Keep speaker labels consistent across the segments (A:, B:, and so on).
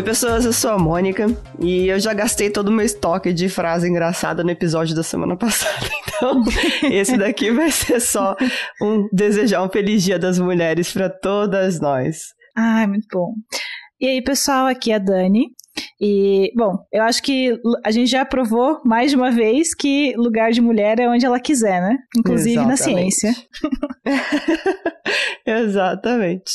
A: Oi, pessoas, eu sou a Mônica e eu já gastei todo o meu estoque de frase engraçada no episódio da semana passada. Então, esse daqui vai ser só um desejar um feliz Dia das Mulheres para todas nós.
B: Ai, muito bom. E aí, pessoal, aqui é a Dani. E, bom, eu acho que a gente já provou mais de uma vez que lugar de mulher é onde ela quiser, né? Inclusive Exatamente. na ciência.
A: Exatamente.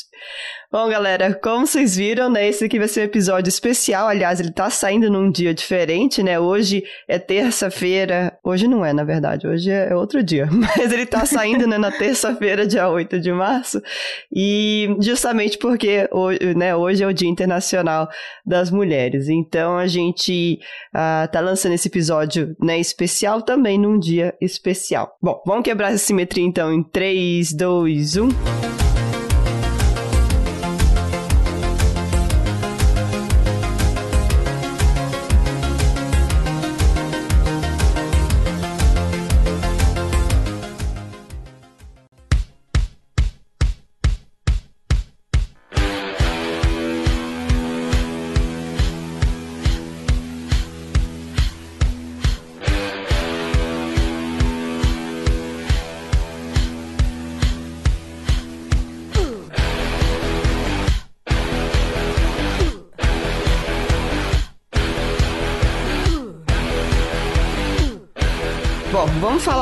A: Bom, galera, como vocês viram, né, esse aqui vai ser um episódio especial. Aliás, ele tá saindo num dia diferente, né? Hoje é terça-feira. Hoje não é, na verdade, hoje é outro dia. Mas ele tá saindo né, na terça-feira, dia 8 de março. E justamente porque hoje, né, hoje é o Dia Internacional das Mulheres. Então a gente uh, tá lançando esse episódio né, especial também num dia especial. Bom, vamos quebrar essa simetria então em 3, 2, 1.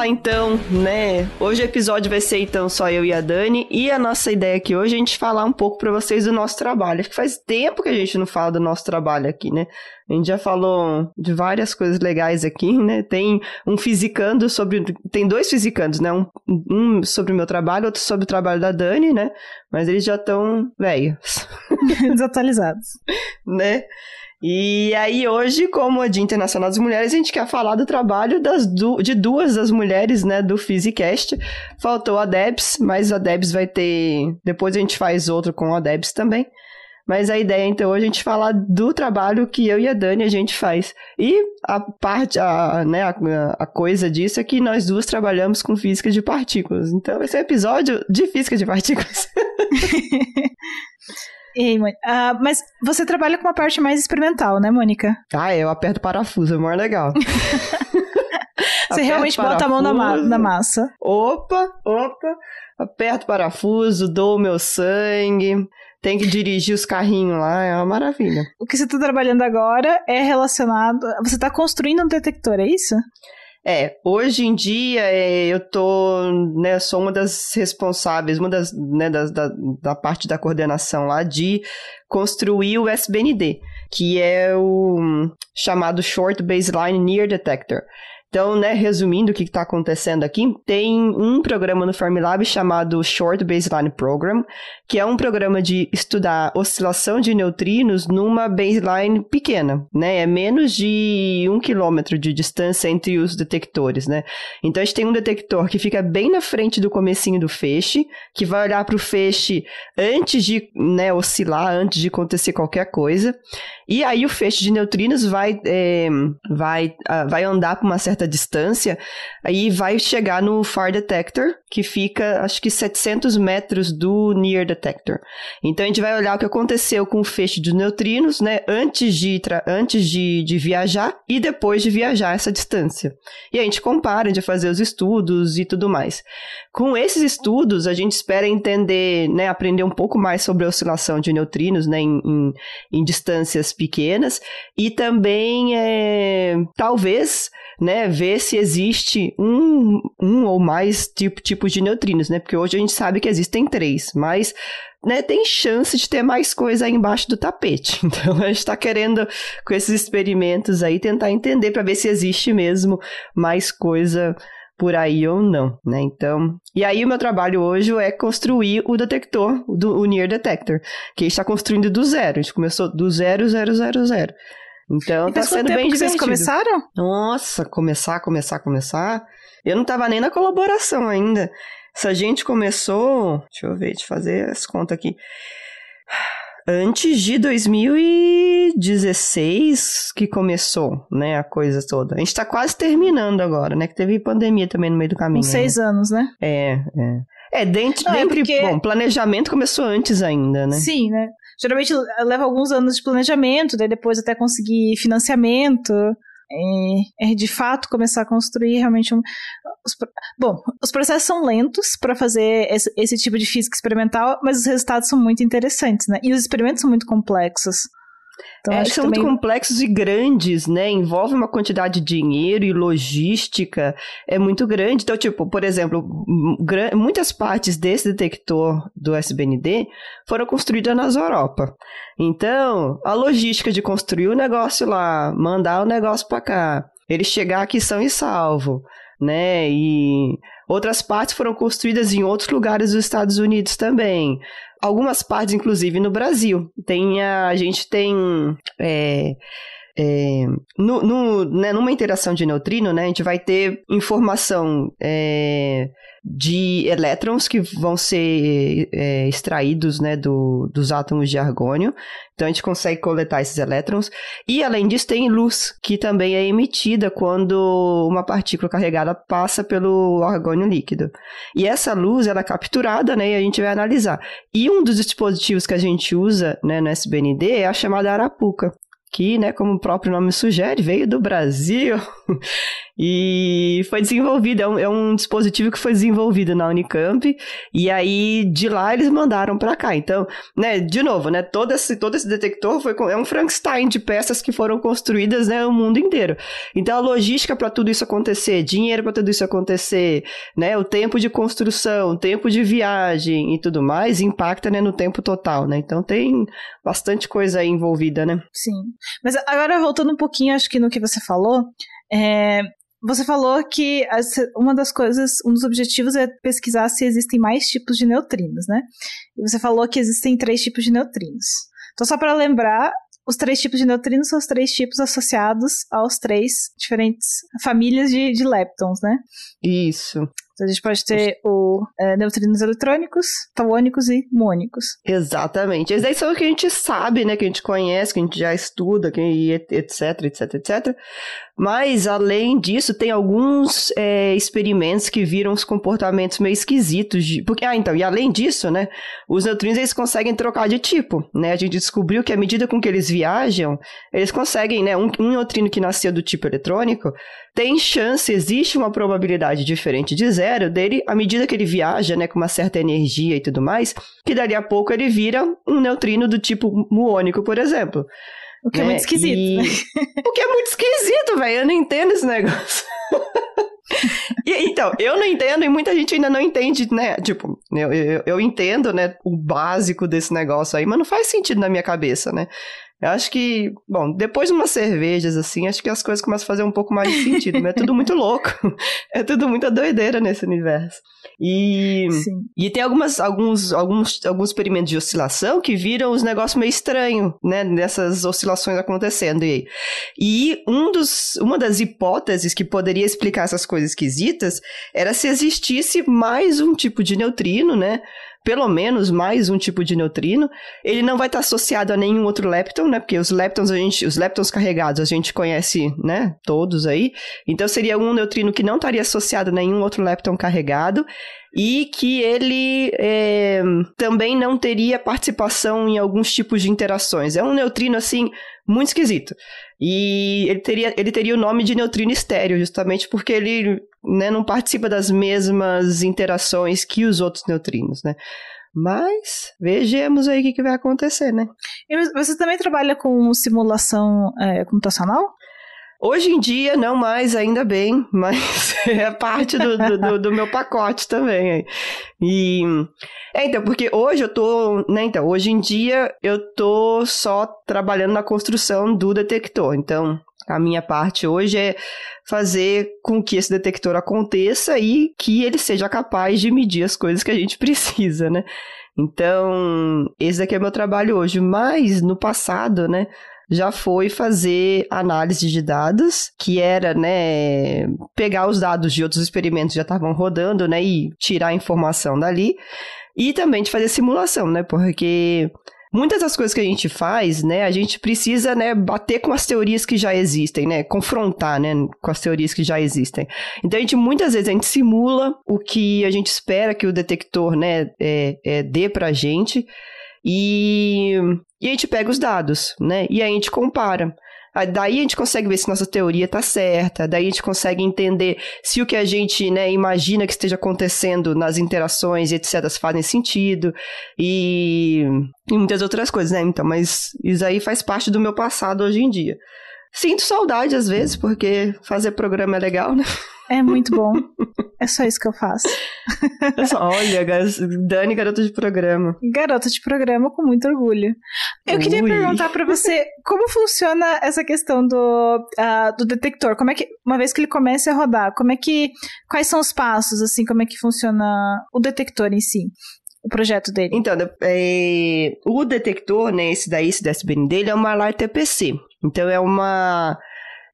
A: Então, né? Hoje o episódio vai ser então só eu e a Dani. E a nossa ideia aqui hoje é a gente falar um pouco para vocês do nosso trabalho. Acho que faz tempo que a gente não fala do nosso trabalho aqui, né? A gente já falou de várias coisas legais aqui, né? Tem um fisicando sobre. Tem dois fisicandos, né? Um, um sobre o meu trabalho, outro sobre o trabalho da Dani, né? Mas eles já estão velhos.
B: Desatualizados.
A: né? E aí, hoje, como é Dia Internacional das Mulheres, a gente quer falar do trabalho das du de duas das mulheres, né, do Physicast. Faltou a Debs, mas a Debs vai ter. Depois a gente faz outro com a Debs também. Mas a ideia, então, hoje é a gente falar do trabalho que eu e a Dani a gente faz. E a parte, a, né, a, a coisa disso é que nós duas trabalhamos com física de partículas. Então, esse é um episódio de física de partículas.
B: Ei, uh, mas você trabalha com uma parte mais experimental, né, Mônica?
A: Ah, eu aperto parafuso, é mais legal.
B: você realmente parafuso. bota a mão na, ma na massa.
A: Opa, opa. Aperto parafuso, dou o meu sangue tem que dirigir os carrinhos lá, é uma maravilha.
B: O que você está trabalhando agora é relacionado. Você está construindo um detector, é isso?
A: É, hoje em dia é, eu tô, né, sou uma das responsáveis, uma das, né, das, da, da parte da coordenação lá de construir o SBND, que é o chamado Short Baseline Near Detector. Então, né, resumindo o que está acontecendo aqui, tem um programa no Formlab chamado Short Baseline Program, que é um programa de estudar oscilação de neutrinos numa baseline pequena, né? É menos de um quilômetro de distância entre os detectores, né? Então, a gente tem um detector que fica bem na frente do comecinho do feixe, que vai olhar para o feixe antes de né, oscilar, antes de acontecer qualquer coisa. E aí o feixe de neutrinos vai, é, vai, uh, vai andar por uma certa distância e vai chegar no Far Detector, que fica, acho que 700 metros do Near Detector. Então a gente vai olhar o que aconteceu com o feixe de neutrinos, né, antes de, antes de, de viajar e depois de viajar essa distância. E a gente compara, de fazer os estudos e tudo mais. Com esses estudos, a gente espera entender, né, aprender um pouco mais sobre a oscilação de neutrinos, né, em, em, em distâncias pequenas e também é, talvez né, ver se existe um, um ou mais tipo, tipos de neutrinos, né? Porque hoje a gente sabe que existem três, mas né, tem chance de ter mais coisa aí embaixo do tapete. Então a gente está querendo, com esses experimentos aí, tentar entender para ver se existe mesmo mais coisa por aí ou não, né? Então, e aí o meu trabalho hoje é construir o detector, do, o Near Detector, que está construindo do zero. A gente começou do zero, zero, zero, zero. Então, e tá sendo bem divertido.
B: vocês começaram?
A: Nossa, começar, começar, começar. Eu não tava nem na colaboração ainda. Se a gente começou, deixa eu ver, deixa eu fazer as contas aqui antes de 2016 que começou, né, a coisa toda. A gente tá quase terminando agora, né, que teve pandemia também no meio do caminho. Uns
B: seis né? anos, né?
A: É, é. É, dentro, Não, é porque... bom, planejamento começou antes ainda, né?
B: Sim, né? geralmente leva alguns anos de planejamento, daí depois até conseguir financiamento. É, é de fato começar a construir realmente um. Os, bom, os processos são lentos para fazer esse, esse, tipo de física experimental, mas os resultados são muito interessantes, né? E os experimentos são muito complexos.
A: Então, é, são também... muito complexos e grandes, né? Envolve uma quantidade de dinheiro e logística é muito grande. Então, tipo, por exemplo, muitas partes desse detector do SBND foram construídas nas Europa. Então, a logística de construir o negócio lá, mandar o negócio para cá, ele chegar aqui são e salvo, né? E outras partes foram construídas em outros lugares dos Estados Unidos também algumas partes, inclusive, no Brasil. Tem a, a gente tem. É, é, no, no, né, numa interação de neutrino, né, a gente vai ter informação é, de elétrons que vão ser é, extraídos né, do, dos átomos de argônio. Então a gente consegue coletar esses elétrons. E além disso, tem luz, que também é emitida quando uma partícula carregada passa pelo argônio líquido. E essa luz ela é capturada né, e a gente vai analisar. E um dos dispositivos que a gente usa né, no SBND é a chamada Arapuca que, né, como o próprio nome sugere, veio do Brasil e foi desenvolvido, é um, é um, dispositivo que foi desenvolvido na Unicamp, e aí de lá eles mandaram para cá. Então, né, de novo, né, todo esse, todo esse detector foi, é um Frankenstein de peças que foram construídas, né, no mundo inteiro. Então, a logística para tudo isso acontecer, dinheiro para tudo isso acontecer, né, o tempo de construção, o tempo de viagem e tudo mais, impacta, né, no tempo total, né. Então, tem bastante coisa aí envolvida, né.
B: Sim. Mas agora, voltando um pouquinho, acho que no que você falou, é, você falou que uma das coisas, um dos objetivos é pesquisar se existem mais tipos de neutrinos, né? E você falou que existem três tipos de neutrinos. Então, só para lembrar, os três tipos de neutrinos são os três tipos associados aos três diferentes famílias de, de leptons, né?
A: Isso.
B: Então a gente pode ter o é, neutrinos eletrônicos, tauônicos e muônicos.
A: Exatamente. Esses aí são o que a gente sabe, né? Que a gente conhece, que a gente já estuda, que, etc, etc, etc. Mas, além disso, tem alguns é, experimentos que viram os comportamentos meio esquisitos. De, porque, ah, então, e além disso, né? Os neutrinos, eles conseguem trocar de tipo, né? A gente descobriu que à medida com que eles viajam, eles conseguem, né? Um, um neutrino que nasceu do tipo eletrônico tem chance, existe uma probabilidade diferente de zero dele, à medida que ele viaja, né, com uma certa energia e tudo mais, que dali a pouco ele vira um neutrino do tipo muônico, por exemplo.
B: O que é né? é muito esquisito. E...
A: O que é muito esquisito, velho. Eu não entendo esse negócio. e, então, eu não entendo e muita gente ainda não entende, né? Tipo, eu, eu, eu entendo, né, o básico desse negócio aí, mas não faz sentido na minha cabeça, né? Eu acho que, bom, depois de umas cervejas, assim, acho que as coisas começam a fazer um pouco mais de sentido, mas é tudo muito louco. É tudo muita doideira nesse universo. E, e tem algumas, alguns, alguns, alguns experimentos de oscilação que viram os negócios meio estranhos, né, nessas oscilações acontecendo. E, e um dos, uma das hipóteses que poderia explicar essas coisas esquisitas era se existisse mais um tipo de neutrino, né, pelo menos mais um tipo de neutrino. Ele não vai estar associado a nenhum outro lepton, né? Porque os leptons, a gente, os leptons carregados a gente conhece, né? Todos aí. Então seria um neutrino que não estaria associado a nenhum outro lepton carregado e que ele é, também não teria participação em alguns tipos de interações. É um neutrino assim muito esquisito. E ele teria, ele teria o nome de neutrino estéreo, justamente porque ele né, não participa das mesmas interações que os outros neutrinos, né? Mas vejamos aí o que, que vai acontecer, né?
B: E você também trabalha com simulação é, computacional?
A: Hoje em dia, não mais, ainda bem, mas é parte do, do, do, meu pacote também. E. É, então, porque hoje eu tô. Né, então, hoje em dia eu tô só trabalhando na construção do detector. Então, a minha parte hoje é fazer com que esse detector aconteça e que ele seja capaz de medir as coisas que a gente precisa, né? Então, esse aqui é meu trabalho hoje. Mas no passado, né? Já foi fazer análise de dados, que era, né, pegar os dados de outros experimentos que já estavam rodando, né, e tirar a informação dali, e também de fazer simulação, né, porque muitas das coisas que a gente faz, né, a gente precisa, né, bater com as teorias que já existem, né, confrontar, né, com as teorias que já existem. Então a gente muitas vezes a gente simula o que a gente espera que o detector, né, é, é, dê pra gente E, e a gente pega os dados, né? E aí a gente compara. Daí a gente consegue ver se nossa teoria está certa, daí a gente consegue entender se o que a gente né, imagina que esteja acontecendo nas interações e etc. fazem sentido e, e muitas outras coisas, né? Então, mas isso aí faz parte do meu passado hoje em dia. Sinto saudade às vezes, porque fazer programa é legal, né?
B: É muito bom. É só isso que eu faço.
A: Olha, Dani, garota de programa.
B: Garota de programa com muito orgulho. Eu Ui. queria perguntar para você como funciona essa questão do, uh, do detector. Como é que, uma vez que ele comece a rodar, como é que. Quais são os passos, assim, como é que funciona o detector em si? o projeto dele?
A: Então, é, o detector, né, esse daí, esse DSBN dele, é uma LAR-TPC. Então, é uma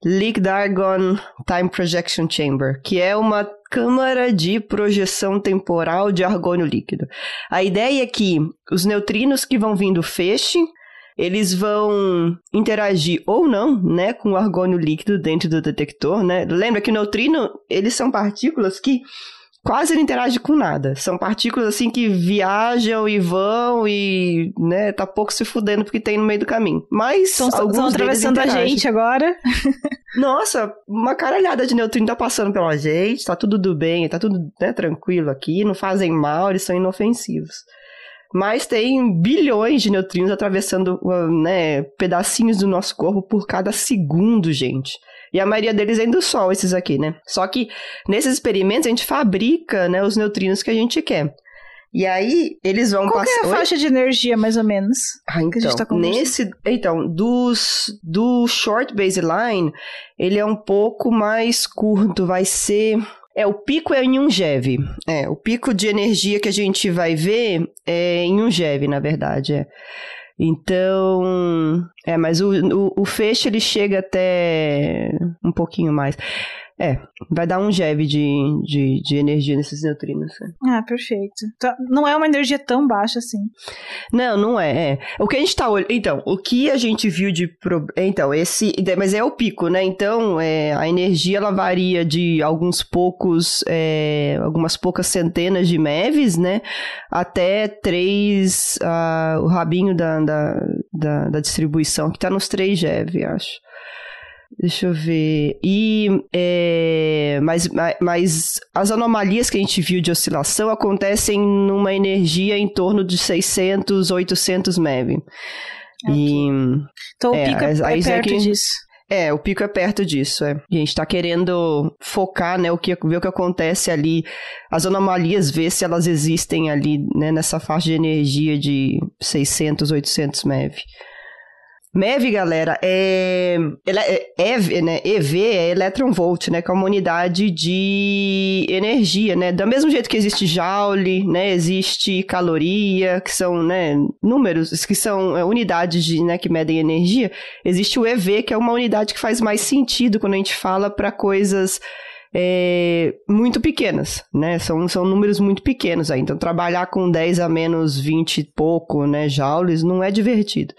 A: Liquid Argon Time Projection Chamber, que é uma câmara de projeção temporal de argônio líquido. A ideia é que os neutrinos que vão vir do feixe, eles vão interagir ou não, né, com o argônio líquido dentro do detector, né? Lembra que o neutrino, eles são partículas que quase não interage com nada. São partículas assim que viajam e vão e, né, tá pouco se fudendo porque tem no meio do caminho. Mas estão
B: atravessando a gente agora.
A: Nossa, uma caralhada de neutrino tá passando pela gente, tá tudo do bem, tá tudo né, tranquilo aqui, não fazem mal, eles são inofensivos. Mas tem bilhões de neutrinos atravessando né, pedacinhos do nosso corpo por cada segundo, gente. E a maioria deles é do Sol, esses aqui, né? Só que nesses experimentos a gente fabrica né, os neutrinos que a gente quer. E aí, eles vão
B: passar. Qual é a faixa de energia, mais ou menos?
A: Ah, então. Tá nesse. Então, dos, do short baseline, ele é um pouco mais curto, vai ser. É, o pico é em GeV. É, o pico de energia que a gente vai ver é em um GeV, na verdade. É. Então, é, mas o, o, o feixe ele chega até um pouquinho mais. É, vai dar um GeV de, de, de energia nesses neutrinos.
B: Né? Ah, perfeito. Então, não é uma energia tão baixa assim.
A: Não, não é, é. O que a gente tá olhando. Então, o que a gente viu de. Pro... Então, esse. Mas é o pico, né? Então, é, a energia ela varia de alguns poucos. É, algumas poucas centenas de MeVs, né? Até três. Uh, o rabinho da, da, da, da distribuição, que tá nos 3 GeV, acho. Deixa eu ver. E, é, mas, mas as anomalias que a gente viu de oscilação acontecem numa energia em torno de 600, 800 MeV.
B: Okay. E, então é, o pico é, é perto que, disso.
A: É, o pico é perto disso, é. A gente tá querendo focar, né, o que, ver o que acontece ali, as anomalias, ver se elas existem ali, né, nessa faixa de energia de 600, 800 MeV. MEV, galera, é, é EV, né? EV é electron volt, né? Que é uma unidade de energia, né? Do mesmo jeito que existe joule, né? Existe caloria, que são, né? Números, que são é, unidades de, né? Que medem energia. Existe o EV, que é uma unidade que faz mais sentido quando a gente fala para coisas é, muito pequenas, né? São, são números muito pequenos aí. Então, trabalhar com 10 a menos 20 e pouco, né, joules, não é divertido.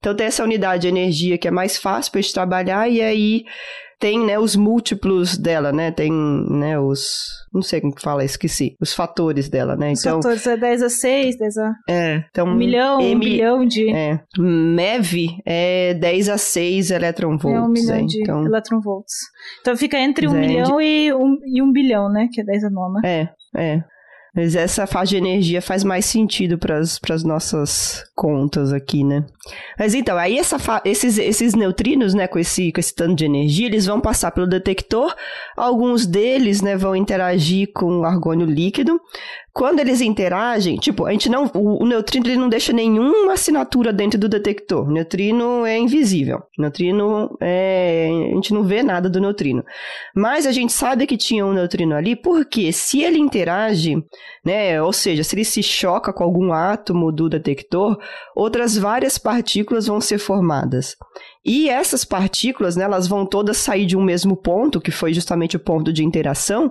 A: Então tem essa unidade de energia que é mais fácil para a gente trabalhar e aí tem, né, os múltiplos dela, né? Tem, né, os... Não sei como que fala, esqueci. Os fatores dela, né?
B: Os então, fatores é 10 a 6, 10 a...
A: É, então...
B: Um milhão, M, um bilhão de...
A: É, MEV é 10 a 6 electronvolts. É
B: um milhão
A: é,
B: de então... electronvolts. Então fica entre um milhão de... e, um, e um bilhão, né? Que é 10 a nona.
A: É, é. Mas essa faixa de energia faz mais sentido para as nossas contas aqui, né? Mas então, aí essa esses, esses neutrinos, né, com esse, com esse tanto de energia, eles vão passar pelo detector. Alguns deles, né, vão interagir com o argônio líquido. Quando eles interagem, tipo, a gente não, o, o, neutrino ele não deixa nenhuma assinatura dentro do detector. O neutrino é invisível. O neutrino é, a gente não vê nada do neutrino. Mas a gente sabe que tinha um neutrino ali porque se ele interage, né, ou seja, se ele se choca com algum átomo do detector, outras várias partículas vão ser formadas. E essas partículas, né, elas vão todas sair de um mesmo ponto, que foi justamente o ponto de interação,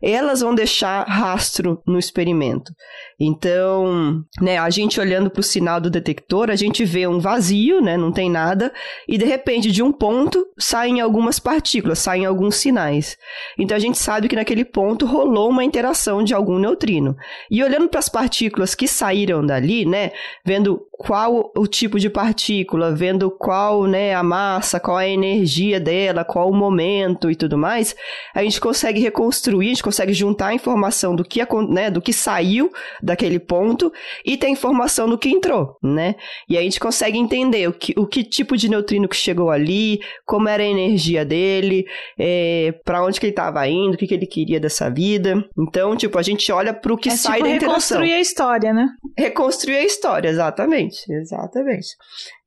A: elas vão deixar rastro no experimento. Então, né, a gente olhando para o sinal do detector, a gente vê um vazio, né, não tem nada, e de repente de um ponto saem algumas partículas, saem alguns sinais. Então a gente sabe que naquele ponto rolou uma interação de algum neutrino. E olhando para as partículas que saíram dali, né, vendo qual o tipo de partícula, vendo qual, né, a massa, qual a energia dela, qual o momento e tudo mais, a gente consegue reconstruir, a gente consegue juntar a informação do que, né, do que saiu daquele ponto e ter informação do que entrou, né? E a gente consegue entender o que, o que tipo de neutrino que chegou ali, como era a energia dele, é, para onde que ele estava indo, o que, que ele queria dessa vida. Então, tipo, a gente olha para o que é sai tipo da interação.
B: Reconstruir a história, né?
A: Reconstruir a história, exatamente, exatamente.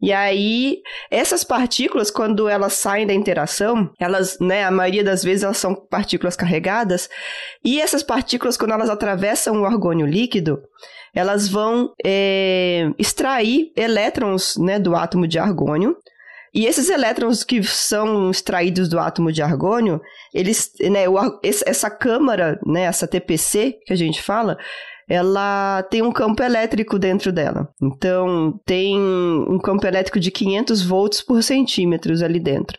A: E aí, essas partículas, quando elas saem da interação, elas, né, a maioria das vezes elas são partículas carregadas, e essas partículas, quando elas atravessam o argônio líquido, elas vão é, extrair elétrons né, do átomo de argônio, e esses elétrons que são extraídos do átomo de argônio, eles, né, o, essa câmara, né, essa TPC que a gente fala, ela tem um campo elétrico dentro dela. Então, tem um campo elétrico de 500 volts por centímetros ali dentro.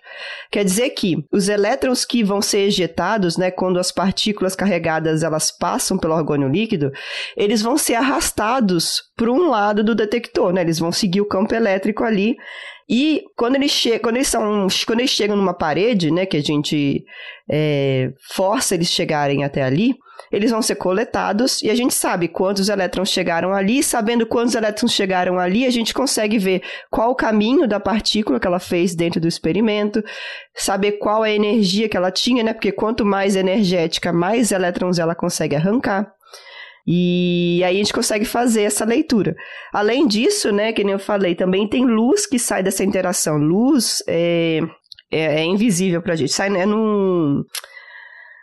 A: Quer dizer que os elétrons que vão ser ejetados, né, quando as partículas carregadas elas passam pelo argônio líquido, eles vão ser arrastados para um lado do detector, né? Eles vão seguir o campo elétrico ali e quando eles, che quando eles, são, quando eles chegam numa parede, né, que a gente é, força eles chegarem até ali, eles vão ser coletados e a gente sabe quantos elétrons chegaram ali. Sabendo quantos elétrons chegaram ali, a gente consegue ver qual o caminho da partícula que ela fez dentro do experimento, saber qual é a energia que ela tinha, né? Porque quanto mais energética, mais elétrons ela consegue arrancar. E aí a gente consegue fazer essa leitura. Além disso, né, que nem eu falei, também tem luz que sai dessa interação. Luz é, é, é invisível gente, sai né, num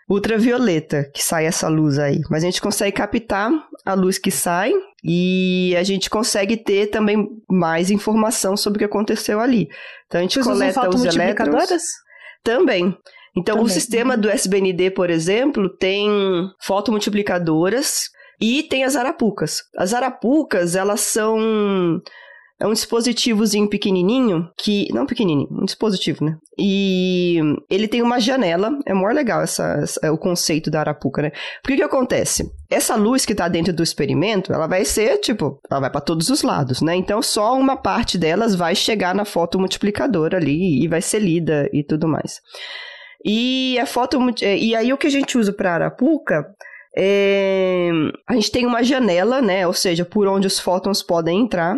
A: ultravioleta que sai essa luz aí. Mas a gente consegue captar a luz que sai e a gente consegue ter também mais informação sobre o que aconteceu ali. Então a gente Vocês coleta os elétrons. Também. Então, Também. o sistema do SBND, por exemplo, tem fotomultiplicadoras e tem as arapucas. As arapucas, elas são é um dispositivozinho pequenininho que. Não pequenininho, um dispositivo, né? E ele tem uma janela. É maior legal essa, essa, o conceito da arapuca, né? Porque o que acontece? Essa luz que tá dentro do experimento, ela vai ser, tipo, ela vai para todos os lados, né? Então só uma parte delas vai chegar na foto multiplicadora ali e vai ser lida e tudo mais. E a foto. E aí o que a gente usa para arapuca é, a gente tem uma janela, né? Ou seja, por onde os fótons podem entrar.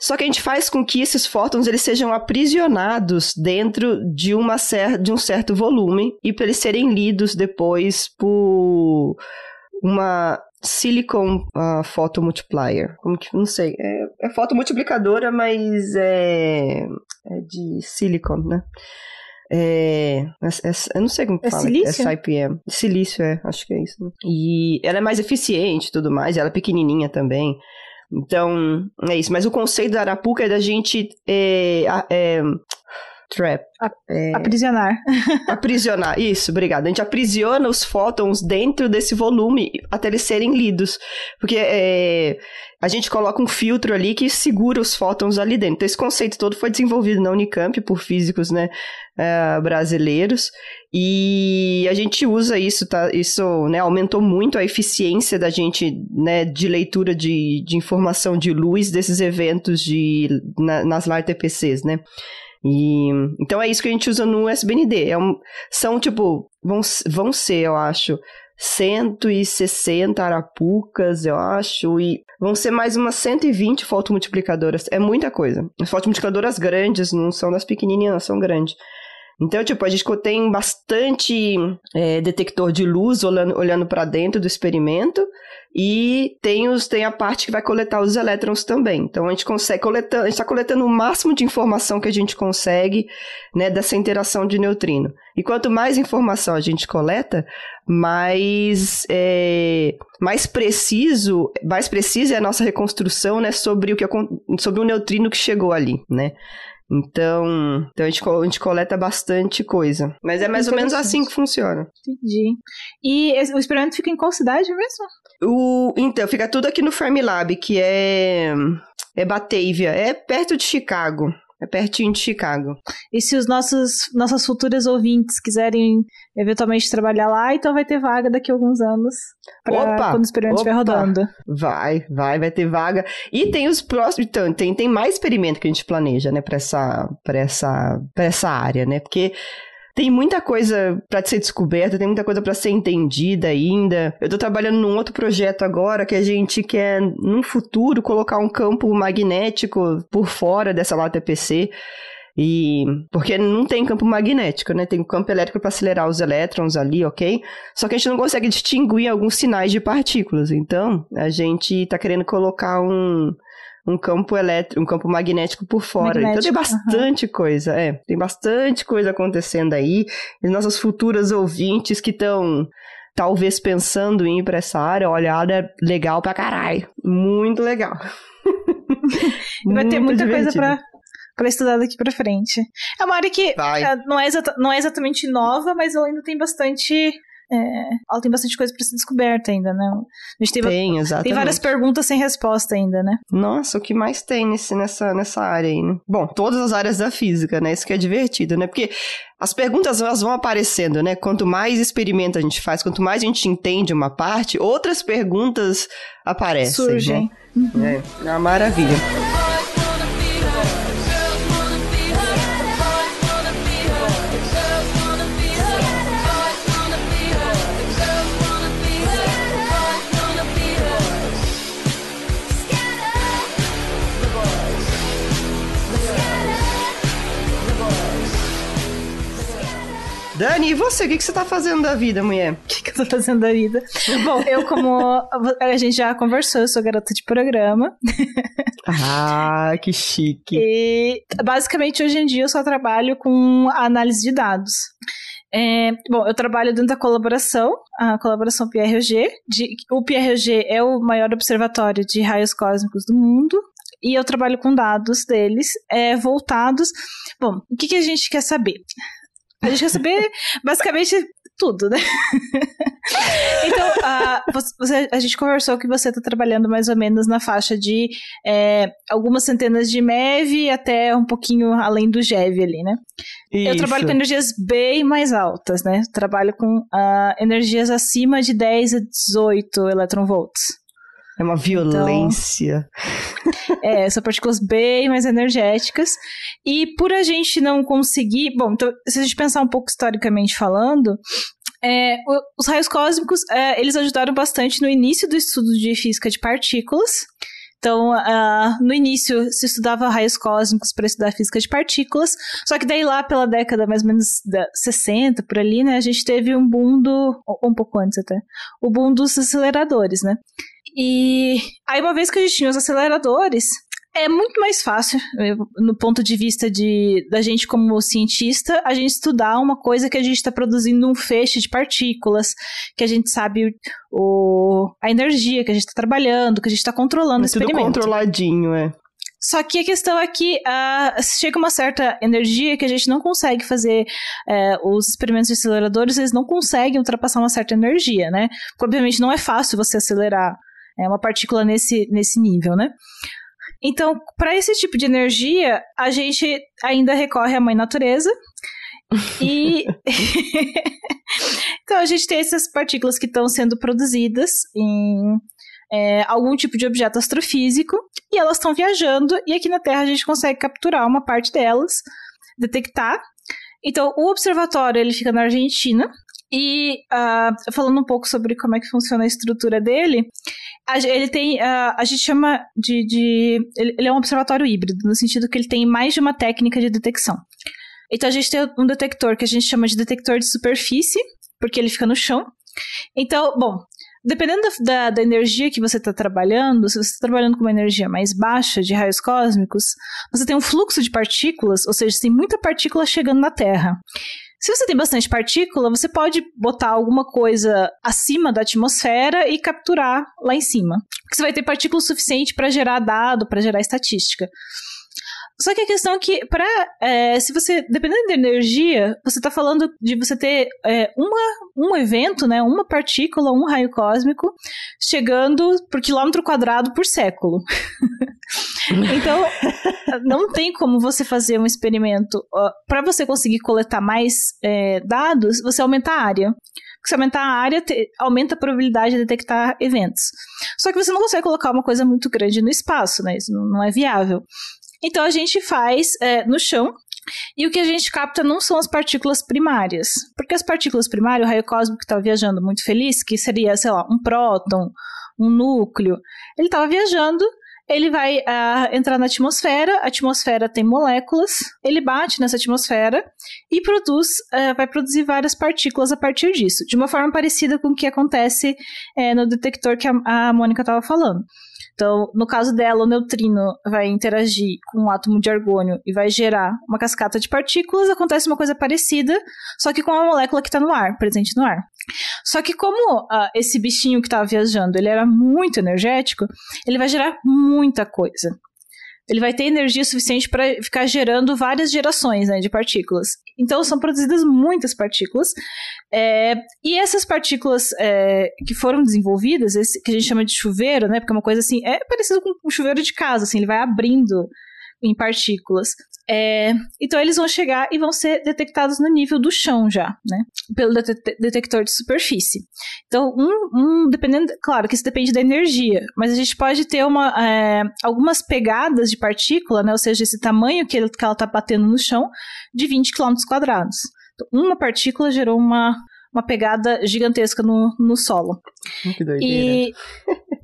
A: Só que a gente faz com que esses fótons eles sejam aprisionados dentro de, uma cer de um certo volume e para eles serem lidos depois por uma silicon uh, photomultiplier. Como que, não sei, é, é fotomultiplicadora, mas é, é de silicon, né? É, é, é, eu não sei como é fala. Silício? É SIPM. Silício, é, acho que é isso. Né? E ela é mais eficiente e tudo mais, ela é pequenininha também. Então, é isso. Mas o conceito da Arapuca é da gente. É, é, trap.
B: É, aprisionar.
A: aprisionar, isso, obrigada. A gente aprisiona os fótons dentro desse volume até eles serem lidos. Porque é, a gente coloca um filtro ali que segura os fótons ali dentro. Então, esse conceito todo foi desenvolvido na Unicamp por físicos né, uh, brasileiros. E a gente usa isso, tá? Isso né, aumentou muito a eficiência da gente né, de leitura de, de informação de luz desses eventos de, na, nas LAR-TPCs, né? E, então é isso que a gente usa no SBND. É um, são, tipo, vão, vão ser, eu acho, 160 arapucas, eu acho, e vão ser mais umas 120 fotomultiplicadoras. É muita coisa. As fotomultiplicadoras grandes, não são das pequenininhas, são grandes. Então, tipo, a gente tem bastante é, detector de luz olhando, olhando para dentro do experimento e tem, os, tem a parte que vai coletar os elétrons também. Então, a gente consegue coletar, a gente está coletando o máximo de informação que a gente consegue né, dessa interação de neutrino. E quanto mais informação a gente coleta, mais, é, mais preciso, mais precisa é a nossa reconstrução né, sobre o que sobre o neutrino que chegou ali, né? Então, então a, gente, a gente coleta bastante coisa. Mas é mais ou menos assim que funciona.
B: Entendi. E o experimento fica em qual cidade mesmo?
A: O, então, fica tudo aqui no Fermilab, que é, é Batavia. É perto de Chicago. É pertinho de Chicago.
B: E se os nossos nossas futuras ouvintes quiserem eventualmente trabalhar lá, então vai ter vaga daqui a alguns anos. Pra opa, quando o experimento estiver rodando.
A: Vai, vai, vai ter vaga. E tem os próximos. Então, tem, tem mais experimento que a gente planeja, né, pra essa, pra essa, pra essa área, né? Porque tem muita coisa para ser descoberta, tem muita coisa para ser entendida ainda. Eu tô trabalhando num outro projeto agora que a gente quer, no futuro, colocar um campo magnético por fora dessa lata EPC. E porque não tem campo magnético, né? Tem campo elétrico para acelerar os elétrons ali, ok? Só que a gente não consegue distinguir alguns sinais de partículas. Então, a gente está querendo colocar um, um campo elétrico, um campo magnético por fora. Magnético, então tem bastante uhum. coisa, é. Tem bastante coisa acontecendo aí. E nossas futuras ouvintes que estão talvez pensando em ir para essa área, olha, a área é legal pra caralho. Muito legal.
B: Vai ter muita divertido. coisa pra, para estudar daqui para frente. É uma área que é, não é, não é exatamente nova, mas ela ainda tem bastante é, ela tem bastante coisa para ser descoberta ainda, né? A gente tem, tem, exatamente. tem várias perguntas sem resposta ainda, né?
A: Nossa, o que mais tem nesse, nessa, nessa área aí, né? Bom, todas as áreas da física, né? Isso que é divertido, né? Porque as perguntas elas vão aparecendo, né? Quanto mais experimento a gente faz, quanto mais a gente entende uma parte, outras perguntas aparecem.
B: Surgem.
A: Né? Uhum. É, é uma maravilha. E você? O que, que você tá fazendo da vida, mulher? O
B: que, que eu tô fazendo da vida? Bom, eu, como a gente já conversou, eu sou garota de programa.
A: Ah, que chique.
B: E basicamente hoje em dia eu só trabalho com análise de dados. É, bom, eu trabalho dentro da colaboração, a colaboração PRG. De, o PRG é o maior observatório de raios cósmicos do mundo. E eu trabalho com dados deles é, voltados. Bom, o que, que a gente quer saber? A gente quer saber basicamente tudo, né? então, uh, você, a gente conversou que você está trabalhando mais ou menos na faixa de é, algumas centenas de MeV até um pouquinho além do GeV ali, né? Isso. Eu trabalho com energias bem mais altas, né? Trabalho com uh, energias acima de 10 a 18 eletronvolts.
A: É uma violência.
B: Então, é, são partículas bem mais energéticas. E por a gente não conseguir. Bom, então, se a gente pensar um pouco historicamente falando, é, os raios cósmicos, é, eles ajudaram bastante no início do estudo de física de partículas. Então, uh, no início se estudava raios cósmicos para estudar física de partículas, só que daí lá pela década mais ou menos da 60, por ali, né, a gente teve um boom do, um pouco antes até, o boom dos aceleradores, né? E aí, uma vez que a gente tinha os aceleradores, é muito mais fácil, no ponto de vista de, da gente como cientista, a gente estudar uma coisa que a gente está produzindo um feixe de partículas, que a gente sabe o, a energia que a gente está trabalhando, que a gente está controlando é o experimento.
A: Tudo controladinho, é.
B: Só que a questão é que uh, chega uma certa energia que a gente não consegue fazer uh, os experimentos de aceleradores, eles não conseguem ultrapassar uma certa energia, né? Porque, obviamente, não é fácil você acelerar é uma partícula nesse, nesse nível, né? Então, para esse tipo de energia, a gente ainda recorre à mãe natureza. e então a gente tem essas partículas que estão sendo produzidas em é, algum tipo de objeto astrofísico e elas estão viajando e aqui na Terra a gente consegue capturar uma parte delas, detectar. Então o observatório ele fica na Argentina e uh, falando um pouco sobre como é que funciona a estrutura dele, a, ele tem. Uh, a gente chama de. de ele, ele, é um observatório híbrido, no sentido que ele tem mais de uma técnica de detecção. Então a gente tem um detector que a gente chama de detector de superfície, porque ele fica no chão. Então, bom, dependendo da, da energia que você está trabalhando, se você está trabalhando com uma energia mais baixa de raios cósmicos, você tem um fluxo de partículas, ou seja, tem muita partícula chegando na Terra. Se você tem bastante partícula, você pode botar alguma coisa acima da atmosfera e capturar lá em cima. Porque você vai ter partícula suficiente para gerar dado, para gerar estatística. Só que a questão é que, pra, é, se você, dependendo da energia, você está falando de você ter é, uma, um evento, né, uma partícula, um raio cósmico, chegando por quilômetro quadrado por século. então, não tem como você fazer um experimento. Para você conseguir coletar mais é, dados, você aumenta a área. Se aumentar a área, te, aumenta a probabilidade de detectar eventos. Só que você não consegue colocar uma coisa muito grande no espaço, né? Isso não, não é viável. Então a gente faz é, no chão. E o que a gente capta não são as partículas primárias. Porque as partículas primárias, o raio cósmico que estava viajando muito feliz, que seria, sei lá, um próton, um núcleo, ele estava viajando ele vai uh, entrar na atmosfera, a atmosfera tem moléculas, ele bate nessa atmosfera e produz, uh, vai produzir várias partículas a partir disso, de uma forma parecida com o que acontece uh, no detector que a, a Mônica estava falando. Então, no caso dela, o neutrino vai interagir com um átomo de argônio e vai gerar uma cascata de partículas. Acontece uma coisa parecida, só que com a molécula que está no ar, presente no ar. Só que como uh, esse bichinho que estava viajando, ele era muito energético, ele vai gerar muita coisa ele vai ter energia suficiente para ficar gerando várias gerações né, de partículas. Então são produzidas muitas partículas. É, e essas partículas é, que foram desenvolvidas, esse, que a gente chama de chuveiro, né? Porque é uma coisa assim, é parecido com um chuveiro de casa, assim, ele vai abrindo em partículas. É, então eles vão chegar e vão ser detectados no nível do chão já, né? Pelo det detector de superfície. Então, um, um, dependendo, claro que isso depende da energia, mas a gente pode ter uma, é, algumas pegadas de partícula, né? Ou seja, esse tamanho que, ele, que ela está batendo no chão, de 20 km quadrados. Então, uma partícula gerou uma, uma pegada gigantesca no, no solo.
A: Que doideira.
B: E,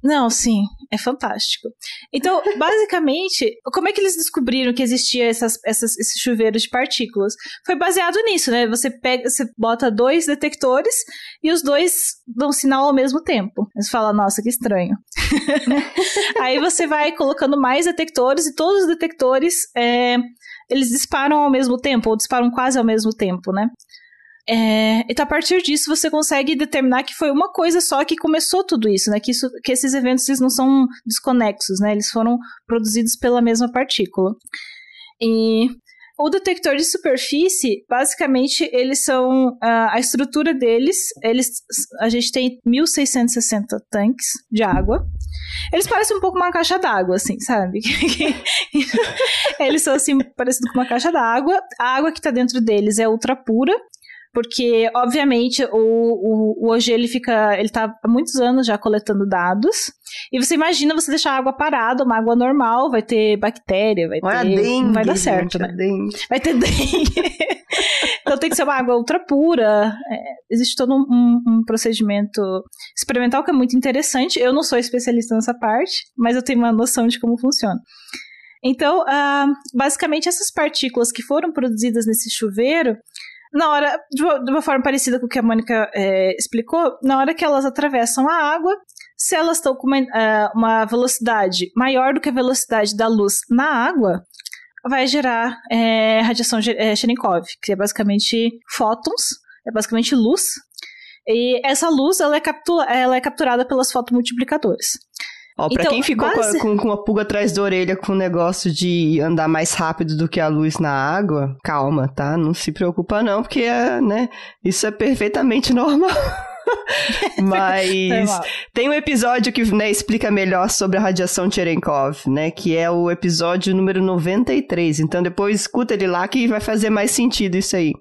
B: não, sim, é fantástico. Então, basicamente, como é que eles descobriram que existia essas, essas, esses chuveiros de partículas? Foi baseado nisso, né? Você pega, você bota dois detectores e os dois dão sinal ao mesmo tempo. Você fala, nossa, que estranho. Aí você vai colocando mais detectores e todos os detectores é, eles disparam ao mesmo tempo, ou disparam quase ao mesmo tempo, né? É, então, a partir disso, você consegue determinar que foi uma coisa só que começou tudo isso, né? Que, isso, que esses eventos eles não são desconexos, né? Eles foram produzidos pela mesma partícula. E o detector de superfície, basicamente, eles são. Uh, a estrutura deles, eles, a gente tem 1660 tanques de água. Eles parecem um pouco uma caixa d'água, assim, sabe? eles são, assim, parecidos com uma caixa d'água. A água que está dentro deles é ultra pura porque obviamente o, o, o OG ele fica, ele tá há muitos anos já coletando dados, e você imagina você deixar a água parada, uma água normal, vai ter bactéria, vai
A: Olha
B: ter,
A: dengue,
B: não vai dar certo,
A: gente,
B: né?
A: Dengue.
B: Vai ter dengue. então tem que ser uma água ultra pura. É, existe todo um, um, procedimento experimental que é muito interessante. Eu não sou especialista nessa parte, mas eu tenho uma noção de como funciona. Então, uh, basicamente, essas partículas que foram produzidas nesse chuveiro, na hora, de uma, de uma, forma parecida com o que a Mônica é, explicou, na hora que elas atravessam a água, se elas estão com uma, uh, uma, velocidade maior do que a velocidade da luz na água, vai gerar é, radiação é, Cherenkov, que é basicamente fótons, é basicamente luz. E essa luz ela é, captura, ela é capturada pelas fotomultiplicadores.
A: Ó, pra então, quem ficou base... com, com uma pulga atrás da orelha com o negócio de andar mais rápido do que a luz na água, calma, tá? Não se preocupa não, porque, é, né, isso é perfeitamente normal. Mas tem um episódio que né, explica melhor sobre a radiação Cherenkov, né? Que é o episódio número 93. Então depois escuta ele lá que vai fazer mais sentido isso aí.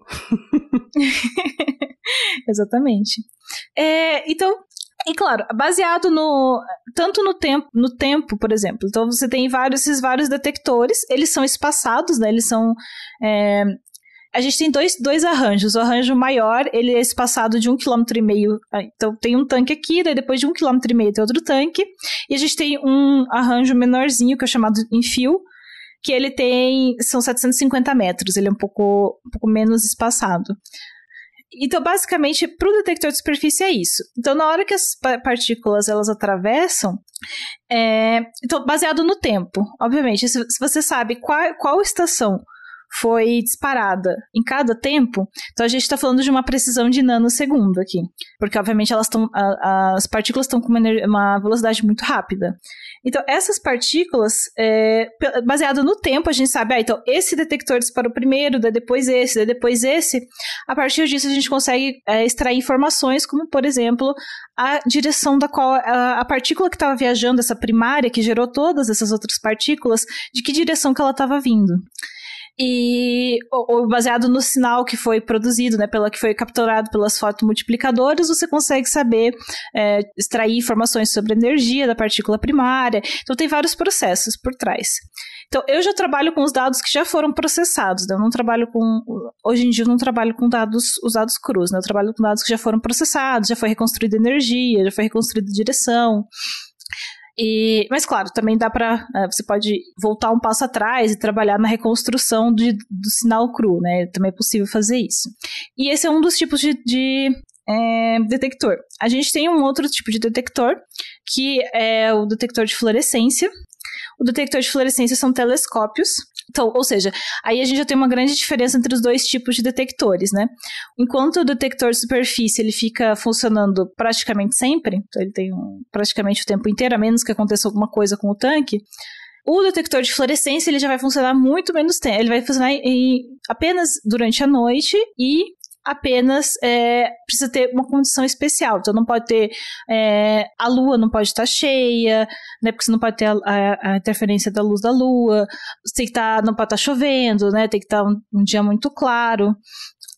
B: Exatamente. É, então, e claro, baseado no tanto no tempo, no tempo, por exemplo. Então você tem vários esses vários detectores, eles são espaçados, né? Eles são é, a gente tem dois, dois arranjos. O arranjo maior, ele é espaçado de um quilômetro e meio. Ah, então tem um tanque aqui, daí depois de um quilômetro e meio tem outro tanque. E a gente tem um arranjo menorzinho, que é chamado enfio, que ele tem. são 750 metros, ele é um pouco, um pouco menos espaçado. Então, basicamente, para o detector de superfície é isso. Então, na hora que as partículas elas atravessam, é, então baseado no tempo, obviamente, se, você sabe qual, qual estação foi disparada em cada tempo, então a gente está falando de uma precisão de nanosegundo aqui. Porque, obviamente, elas estão. As partículas estão com uma, uma, velocidade muito rápida. Então, essas partículas, é, baseado no tempo, a gente sabe, ah, então esse detector disparou primeiro, daí depois esse, daí depois esse. A partir disso, a gente consegue é, extrair informações, como, por exemplo, a direção da qual a, a partícula que estava viajando, essa primária que gerou todas essas outras partículas, de que direção que ela estava vindo e ou, baseado no sinal que foi produzido, né, pela que foi capturado pelas fotomultiplicadoras, você consegue saber é, extrair informações sobre a energia da partícula primária. Então tem vários processos por trás. Então eu já trabalho com os dados que já foram processados. Né? Eu não trabalho com hoje em dia eu não trabalho com dados os dados crus. Né? Eu trabalho com dados que já foram processados, já foi reconstruída energia, já foi reconstruída direção. E, mas claro, também dá para é, você pode voltar um passo atrás e trabalhar na reconstrução de, do sinal cru, né? Também é possível fazer isso. E esse é um dos tipos de, de é, detector. A gente tem um outro tipo de detector que é o detector de fluorescência. O detector de fluorescência são telescópios então, ou seja, aí a gente já tem uma grande diferença entre os dois tipos de detectores, né? Enquanto o detector de superfície ele fica funcionando praticamente sempre, então ele tem um, praticamente o tempo inteiro, a menos que aconteça alguma coisa com o tanque, o detector de fluorescência ele já vai funcionar muito menos tempo. Ele vai funcionar em, apenas durante a noite e apenas é, precisa ter uma condição especial. Então não pode ter é, a lua não pode estar cheia, né? Porque você não pode ter a, a, a interferência da luz da lua. Tem que estar, não pode estar chovendo, né? Tem que estar um, um dia muito claro.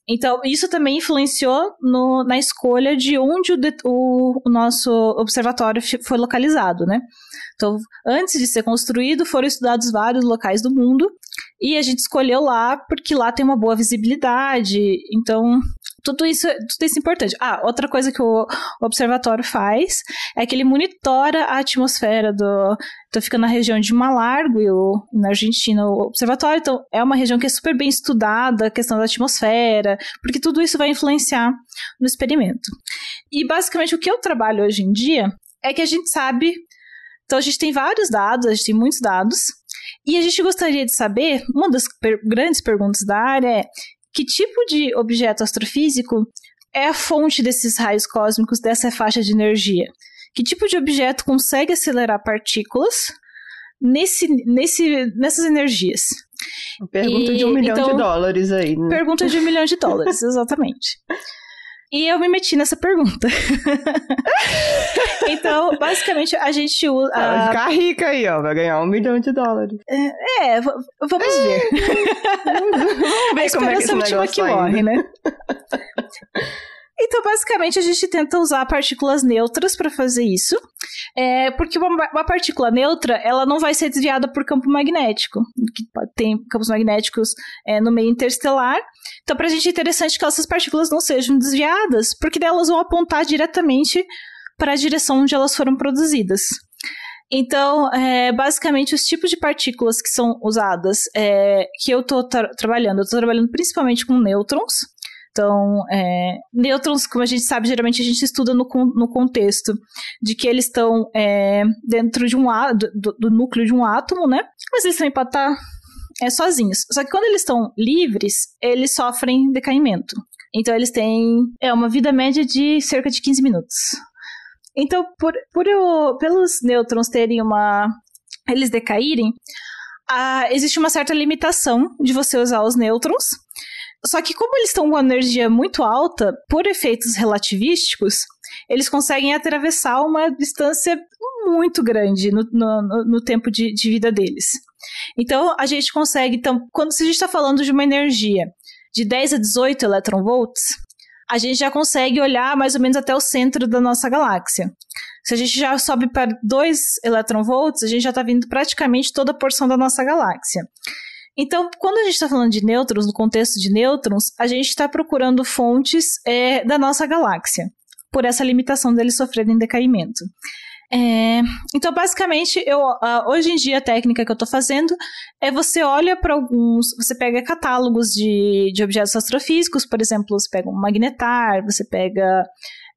B: Então, isso também influenciou no, na escolha de onde o, o, o, nosso observatório foi localizado, né? Então, antes de ser construído, foram estudados vários locais do mundo e a gente escolheu lá porque lá tem uma boa visibilidade. Então, tudo isso, tudo isso é importante. Ah, outra coisa que o observatório faz é que ele monitora a atmosfera do. Então, fica na região de Malargo, na Argentina, o observatório. Então, é uma região que é super bem estudada, a questão da atmosfera, porque tudo isso vai influenciar no experimento. E, basicamente, o que eu trabalho hoje em dia é que a gente sabe. Então, a gente tem vários dados, a gente tem muitos dados, e a gente gostaria de saber, uma das per grandes perguntas da área é que tipo de objeto astrofísico é a fonte desses raios cósmicos dessa faixa de energia? Que tipo de objeto consegue acelerar partículas nesse, nesse, nessas energias?
A: Pergunta e, de um milhão então, de dólares aí. Né?
B: Pergunta de um milhão de dólares, exatamente. E eu me meti nessa pergunta. então, basicamente, a gente usa.
A: A... Vai ficar rica aí, ó. Vai ganhar um milhão de dólares.
B: É, é vamos ver. vamos ver como é que esse negócio que morre, né? Então, basicamente, a gente tenta usar partículas neutras para fazer isso, é, porque uma, uma, partícula neutra ela não vai ser desviada por campo magnético, que tem campos magnéticos é, no meio interestelar. Então, para a gente é interessante que essas partículas não sejam desviadas, porque elas vão apontar diretamente para a direção onde elas foram produzidas. Então, é, basicamente, os tipos de partículas que são usadas, é, que eu estou tra trabalhando, eu estou trabalhando principalmente com nêutrons, então, é, nêutrons, como a gente sabe, geralmente a gente estuda no, no contexto de que eles estão é, dentro de um do, do, núcleo de um átomo, né? Mas eles também podem estar é, sozinhos. Só que quando eles estão livres, eles sofrem decaimento. Então, eles têm é, uma vida média de cerca de 15 minutos. Então, por, por eu, pelos nêutrons terem uma. eles decaírem, ah, existe uma certa limitação de você usar os nêutrons. Só que como eles estão com energia muito alta, por efeitos relativísticos, eles conseguem atravessar uma distância muito grande no, no, no tempo de, de, vida deles. Então, a gente consegue, então, quando se a gente está falando de uma energia de 10 a 18 eletronvolts, a gente já consegue olhar mais ou menos até o centro da nossa galáxia. Se a gente já sobe para 2 eletronvolts, a gente já está vindo praticamente toda a porção da nossa galáxia. Então, quando a gente está falando de nêutrons, no contexto de nêutrons, a gente está procurando fontes é, da nossa galáxia, por essa limitação deles sofrerem decaimento. É, então, basicamente, eu, hoje em dia a técnica que eu estou fazendo é você olha para alguns, você pega catálogos de, de objetos astrofísicos, por exemplo, você pega um magnetar, você pega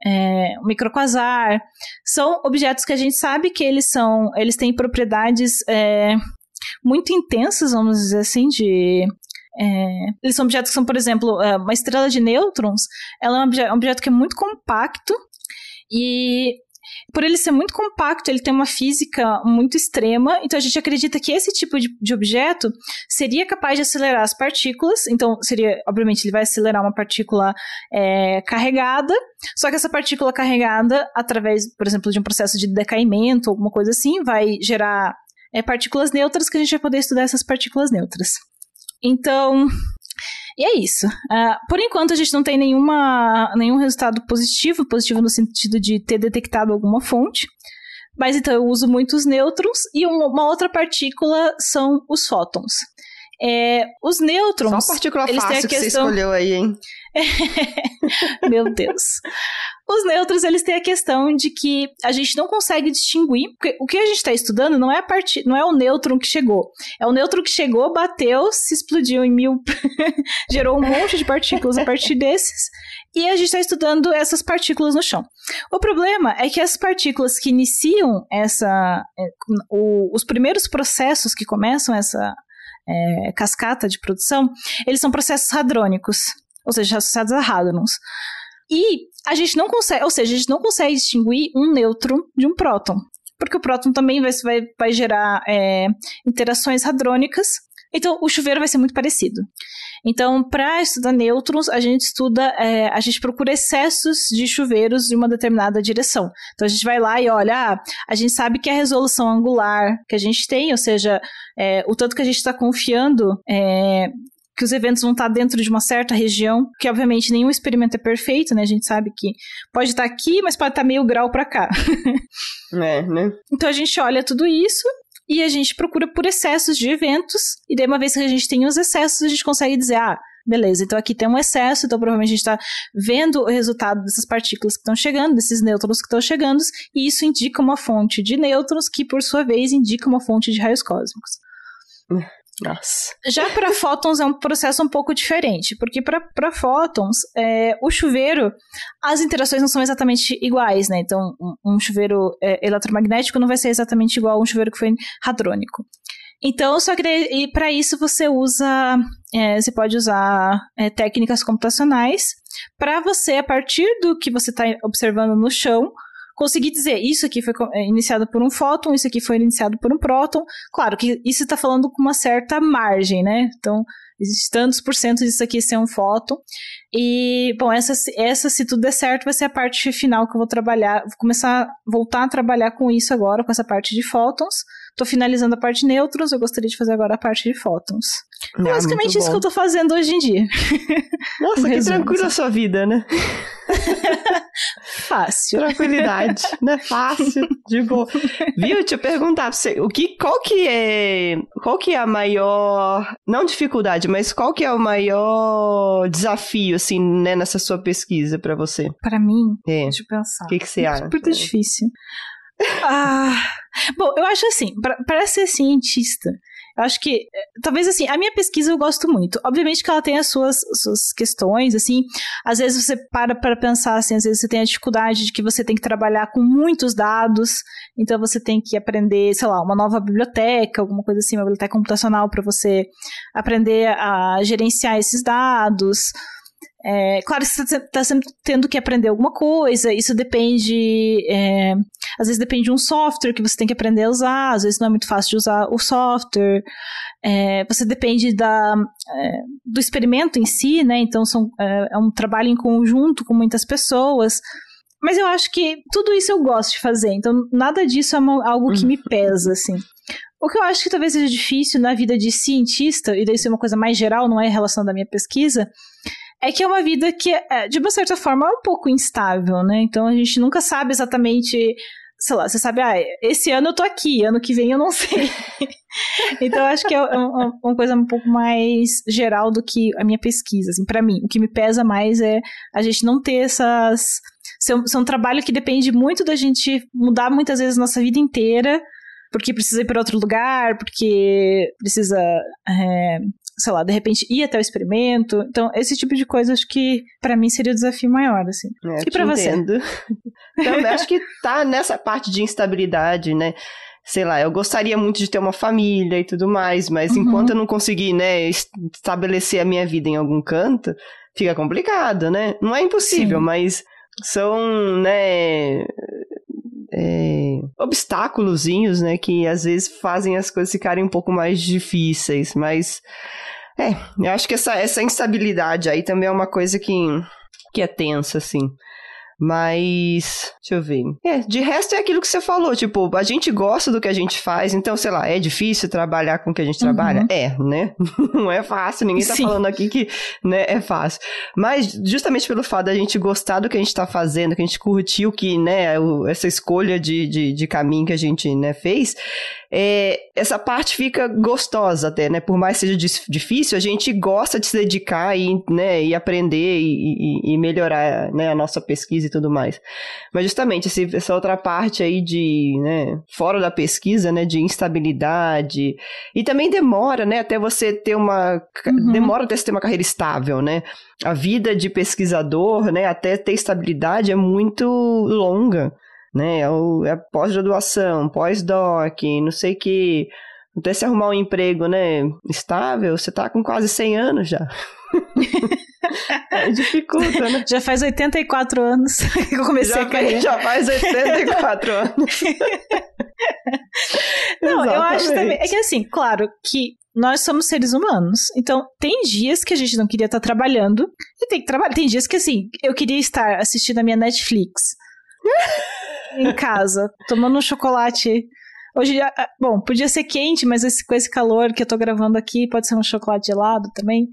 B: é, um microquasar, são objetos que a gente sabe que eles são, eles têm propriedades é, muito intensas, vamos dizer assim, de É, eles são objetos que são, por exemplo, é, uma estrela de nêutrons, ela é um objeto, um objeto que é muito compacto e por ele ser muito compacto, ele tem uma física muito extrema, então a gente acredita que esse tipo de, de, objeto seria capaz de acelerar as partículas, então seria, obviamente, ele vai acelerar uma partícula é, carregada, só que essa partícula carregada, através, por exemplo, de um processo de decaimento, alguma coisa assim, vai gerar é, partículas neutras que a gente vai poder estudar essas partículas neutras. Então, e é isso. Uh, por enquanto, a gente não tem nenhuma, nenhum resultado positivo, positivo no sentido de ter detectado alguma fonte. Mas então eu uso muitos nêutrons e uma, outra partícula são os fótons. É, os nêutrons.
A: Só partícula eles fácil têm a questão... que você escolheu aí, hein?
B: Meu Deus. Os nêutrons, eles têm a questão de que a gente não consegue distinguir, porque o que a gente está estudando não é, a part... não é o nêutron que chegou. É o nêutron que chegou, bateu, se explodiu em mil. gerou um monte de partículas a partir desses. E a gente está estudando essas partículas no chão. O problema é que as partículas que iniciam essa. É, o, os primeiros processos que começam essa é, cascata de produção, eles são processos hadrônicos, ou seja, associados a hadrons. E a gente não consegue, ou seja, a gente não consegue distinguir um nêutron de um próton. Porque o próton também vai, vai, vai gerar é, interações hadrônicas. Então, o chuveiro vai ser muito parecido. Então, para estudar nêutrons, a gente estuda, é, a gente procura excessos de chuveiros de uma determinada direção. Então, a gente vai lá e olha, ah, a gente sabe que a resolução angular que a gente tem, ou seja, é, o tanto que a gente está confiando é, que os eventos vão estar dentro de uma certa região, que obviamente nenhum experimento é perfeito, né? A gente sabe que pode estar aqui, mas pode estar meio grau para cá.
A: é, né?
B: Então a gente olha tudo isso e a gente procura por excessos de eventos, e daí uma vez que a gente tem os excessos, a gente consegue dizer, ah, beleza, então aqui tem um excesso, então provavelmente a gente está vendo o resultado dessas partículas que estão chegando, desses nêutrons que estão chegando, e isso indica uma fonte de nêutrons, que por sua vez indica uma fonte de raios cósmicos.
A: Nossa.
B: Já para fótons é um processo um pouco diferente, porque para fótons, é, o chuveiro, as interações não são exatamente iguais, né? Então, um, um chuveiro é, eletromagnético não vai ser exatamente igual a um chuveiro que foi hadrônico. Então, só que para isso você usa, é, você pode usar é, técnicas computacionais para você, a partir do que você está observando no chão, conseguir dizer isso aqui foi é, iniciado por um fóton, isso aqui foi iniciado por um próton. Claro que isso está falando com uma certa margem, né? Então, existe tantos por cento disso aqui ser um fóton. E, bom, essa, essa, se tudo der certo, vai ser a parte final que eu vou trabalhar. Vou começar a voltar a trabalhar com isso agora, com essa parte de fótons. Tô finalizando a parte de nêutrons, eu gostaria de fazer agora a parte de fótons. É, basicamente isso bom. que eu tô fazendo hoje em dia.
A: Nossa, um que tranquila a sua vida, né?
B: Fácil.
A: Tranquilidade, né? Fácil, de boa. Viu? Deixa eu perguntar pra você, o que, qual que é, qual que é a maior, não dificuldade, mas qual que é o maior desafio, assim, né, nessa sua pesquisa para você?
B: Para mim? É. Deixa eu pensar.
A: O que, que você acha?
B: Super difícil. Ah, bom, eu acho assim, para ser cientista, eu acho que, eh, talvez assim, a minha pesquisa eu gosto muito. Obviamente que ela tem as suas, suas questões, assim, às vezes você para para pensar, assim, às vezes você tem a dificuldade de que você tem que trabalhar com muitos dados, então você tem que aprender, sei lá, uma nova biblioteca, alguma coisa assim, uma biblioteca computacional para você aprender a gerenciar esses dados. É, claro, você está sempre tendo que aprender alguma coisa, isso depende. É, às vezes depende de um software que você tem que aprender a usar, às vezes não é muito fácil de usar o software. É, você depende da, é, do experimento em si, né? Então são, é, é um trabalho em conjunto com muitas pessoas. Mas eu acho que tudo isso eu gosto de fazer, então nada disso é uma, algo que me uhum. pesa, assim. O que eu acho que talvez seja difícil na vida de cientista, e daí ser uma coisa mais geral, não é em relação da minha pesquisa, é que é uma vida que, é, de uma certa forma, é um pouco instável, né? Então a gente nunca sabe exatamente. Sei lá, você sabe, ah, esse ano eu tô aqui, ano que vem eu não sei. então eu acho que é uma, uma, coisa um pouco mais geral do que a minha pesquisa, assim, para mim. O que me pesa mais é a gente não ter essas. Um, ser um trabalho que depende muito da gente mudar muitas vezes a nossa vida inteira porque precisa ir para outro lugar, porque precisa é, sei lá, de repente ir até o experimento. Então, esse tipo de coisa acho que para mim seria o desafio maior, assim.
A: É, e para você? então, acho que tá nessa parte de instabilidade, né? sei lá, eu gostaria muito de ter uma família e tudo mais, mas uhum. enquanto eu não conseguir, né, estabelecer a minha vida em algum canto, fica complicado, né? Não é impossível, Sim. mas são, né, é, obstáculozinhos, né, que às vezes fazem as coisas ficarem um pouco mais difíceis, mas é, eu acho que essa, essa instabilidade aí também é uma coisa que, que é tensa, assim. Mas, deixa eu ver. É, de resto é aquilo que você falou, tipo, a gente gosta do que a gente faz, então, sei lá, é difícil trabalhar com o que a gente uhum. trabalha? É, né? Não é fácil, ninguém tá Sim. falando aqui que, né, é fácil. Mas, justamente pelo fato da gente gostar do que a gente tá fazendo, que a gente curtiu que, né, essa escolha de, de, de caminho que a gente, né, fez, é, essa parte fica gostosa até, né? Por mais seja difícil, a gente gosta de se dedicar e, né, e aprender e, e, e melhorar né, a nossa pesquisa e tudo mais. Mas justamente esse, essa outra parte aí de, né, fora da pesquisa, né, de instabilidade e também demora, né, até você ter uma uhum. demora até você ter uma carreira estável, né? A vida de pesquisador, né, até ter estabilidade é muito longa né? É, o, é pós-graduação, pós-doc, não sei que. Até se arrumar um emprego, né, estável, você tá com quase 100 anos já. é, dificulta, né?
B: Já faz 84 anos que eu comecei
A: já,
B: a carreira.
A: Já faz 84 anos.
B: Não, Exatamente. eu acho também. É que assim, claro que nós somos seres humanos. Então, tem dias que a gente não queria estar trabalhando e tem que trabalhar. Tem dias que, assim, eu queria estar assistindo a minha Netflix em casa, tomando um chocolate. Hoje, ah, bom, podia ser quente, mas esse, com esse calor que eu tô gravando aqui, pode ser um chocolate gelado também.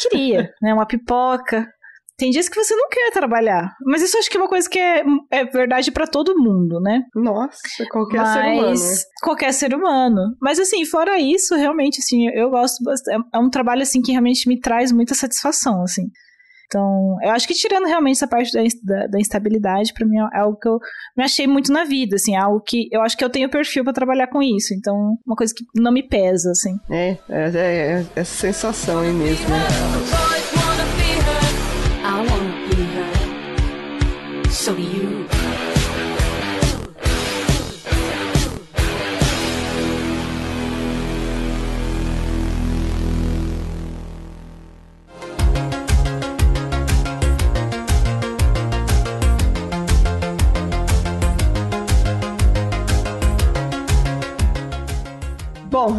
B: Queria, né? Uma pipoca. Tem dias que você não quer trabalhar. Mas isso acho que é uma coisa que é, é verdade para todo mundo, né?
A: Nossa, qualquer mas, ser humano.
B: Qualquer ser humano. Mas assim, fora isso, realmente, assim, eu gosto bastante. É um trabalho, assim, que realmente me traz muita satisfação, assim. Então, eu acho que tirando realmente essa parte da, da, da instabilidade, para mim é algo que eu me achei muito na vida, assim, é algo que eu acho que eu tenho perfil para trabalhar com isso. Então, uma coisa que não me pesa, assim.
A: É, é, é, é essa sensação aí mesmo. Né?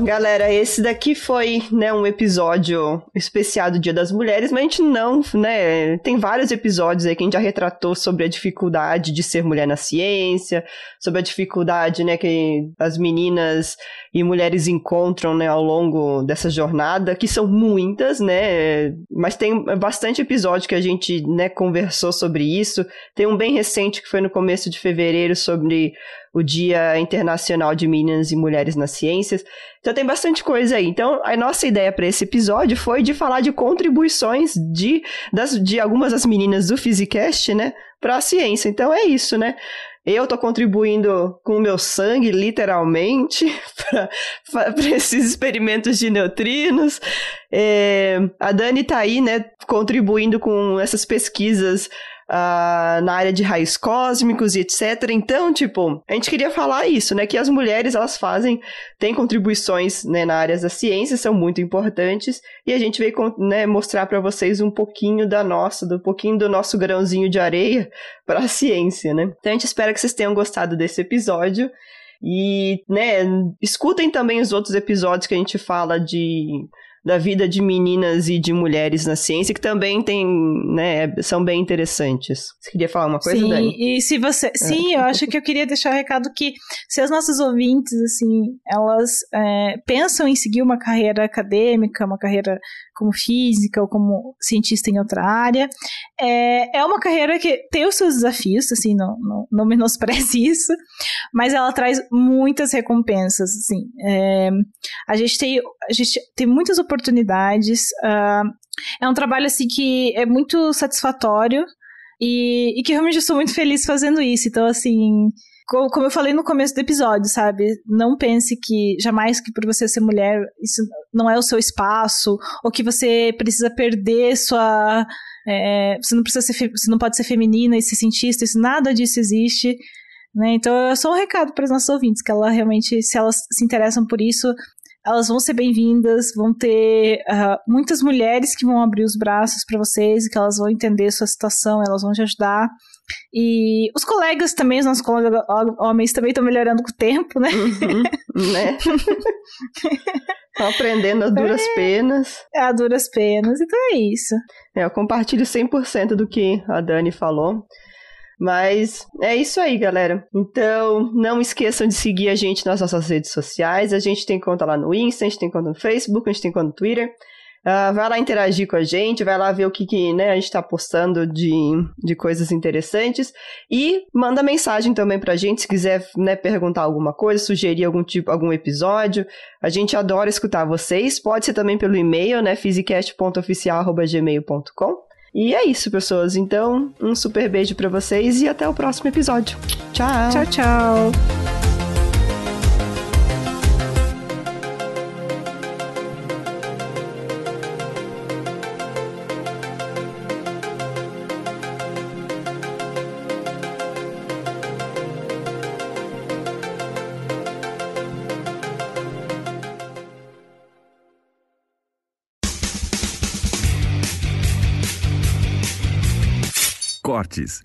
A: Galera, esse daqui foi, né, um episódio especial do Dia das Mulheres, mas a gente não, né, tem vários episódios aí que a gente já retratou sobre a dificuldade de ser mulher na ciência, sobre a dificuldade, né, que as meninas e mulheres encontram, né, ao longo dessa jornada, que são muitas, né, mas tem bastante episódio que a gente, né, conversou sobre isso. Tem um bem recente que foi no começo de fevereiro sobre o Dia Internacional de Meninas e Mulheres nas Ciências. Então tem bastante coisa aí. Então a nossa ideia para esse episódio foi de falar de contribuições de, das, de algumas das meninas do Physicast, né, para a ciência. Então é isso, né? Eu tô contribuindo com o meu sangue, literalmente, para esses experimentos de neutrinos. É, a Dani tá aí, né, contribuindo com essas pesquisas uh, na área de raios cósmicos e etc. Então, tipo, a gente queria falar isso, né? Que as mulheres, elas fazem, têm contribuições né, na área da ciência, são muito importantes, e a gente veio né, mostrar para vocês um pouquinho da nossa, do pouquinho do nosso grãozinho de areia para a ciência, né? Então a gente espera que vocês tenham gostado desse episódio. E, né, escutem também os outros episódios que a gente fala de da vida de meninas e de mulheres na ciência, que também tem, né, são bem interessantes. Você queria falar uma coisa,
B: sim,
A: Dani?
B: E se você. É. Sim, eu acho que eu queria deixar o um recado que se as nossas ouvintes, assim, elas é, pensam em seguir uma carreira acadêmica, uma carreira como física ou como cientista em outra área. É, é uma carreira que tem os seus desafios, assim, não, não, não menospreze isso, mas ela traz muitas recompensas, assim. É, a, gente tem, a gente tem muitas oportunidades, uh, é um trabalho, assim, que é muito satisfatório e, e que realmente eu sou muito feliz fazendo isso, então, assim como eu falei no começo do episódio, sabe? Não pense que jamais que por você ser mulher isso não é o seu espaço ou que você precisa perder sua é, você não precisa ser você não pode ser feminina e ser cientista, isso nada disso existe. Né? Então é só um recado para os nossos ouvintes, que ela realmente, se elas se interessam por isso, elas vão ser bem-vindas, vão ter uh, muitas mulheres que vão abrir os braços para vocês, que elas vão entender sua situação, elas vão te ajudar. E os colegas também, os nossos colegas homens também estão melhorando com o tempo, né?
A: Uhum, né? Estão aprendendo a duras é, penas.
B: É, a duras penas, então é isso.
A: É, eu compartilho 100% do que a Dani falou. Mas é isso aí, galera. Então, não esqueçam de seguir a gente nas nossas redes sociais. A gente tem conta lá no Insta, a gente tem conta no Facebook, a gente tem conta no Twitter. Uh, vai lá interagir com a gente, vai lá ver o que, que né, a gente está postando de, de coisas interessantes e manda mensagem também para a gente se quiser né, perguntar alguma coisa, sugerir algum tipo, algum episódio. A gente adora escutar vocês. Pode ser também pelo e-mail, né, physicast.oficial@gmail.com. E é isso, pessoas. Então, um super beijo para vocês e até o próximo episódio. Tchau.
B: Tchau, tchau.
C: Cortes,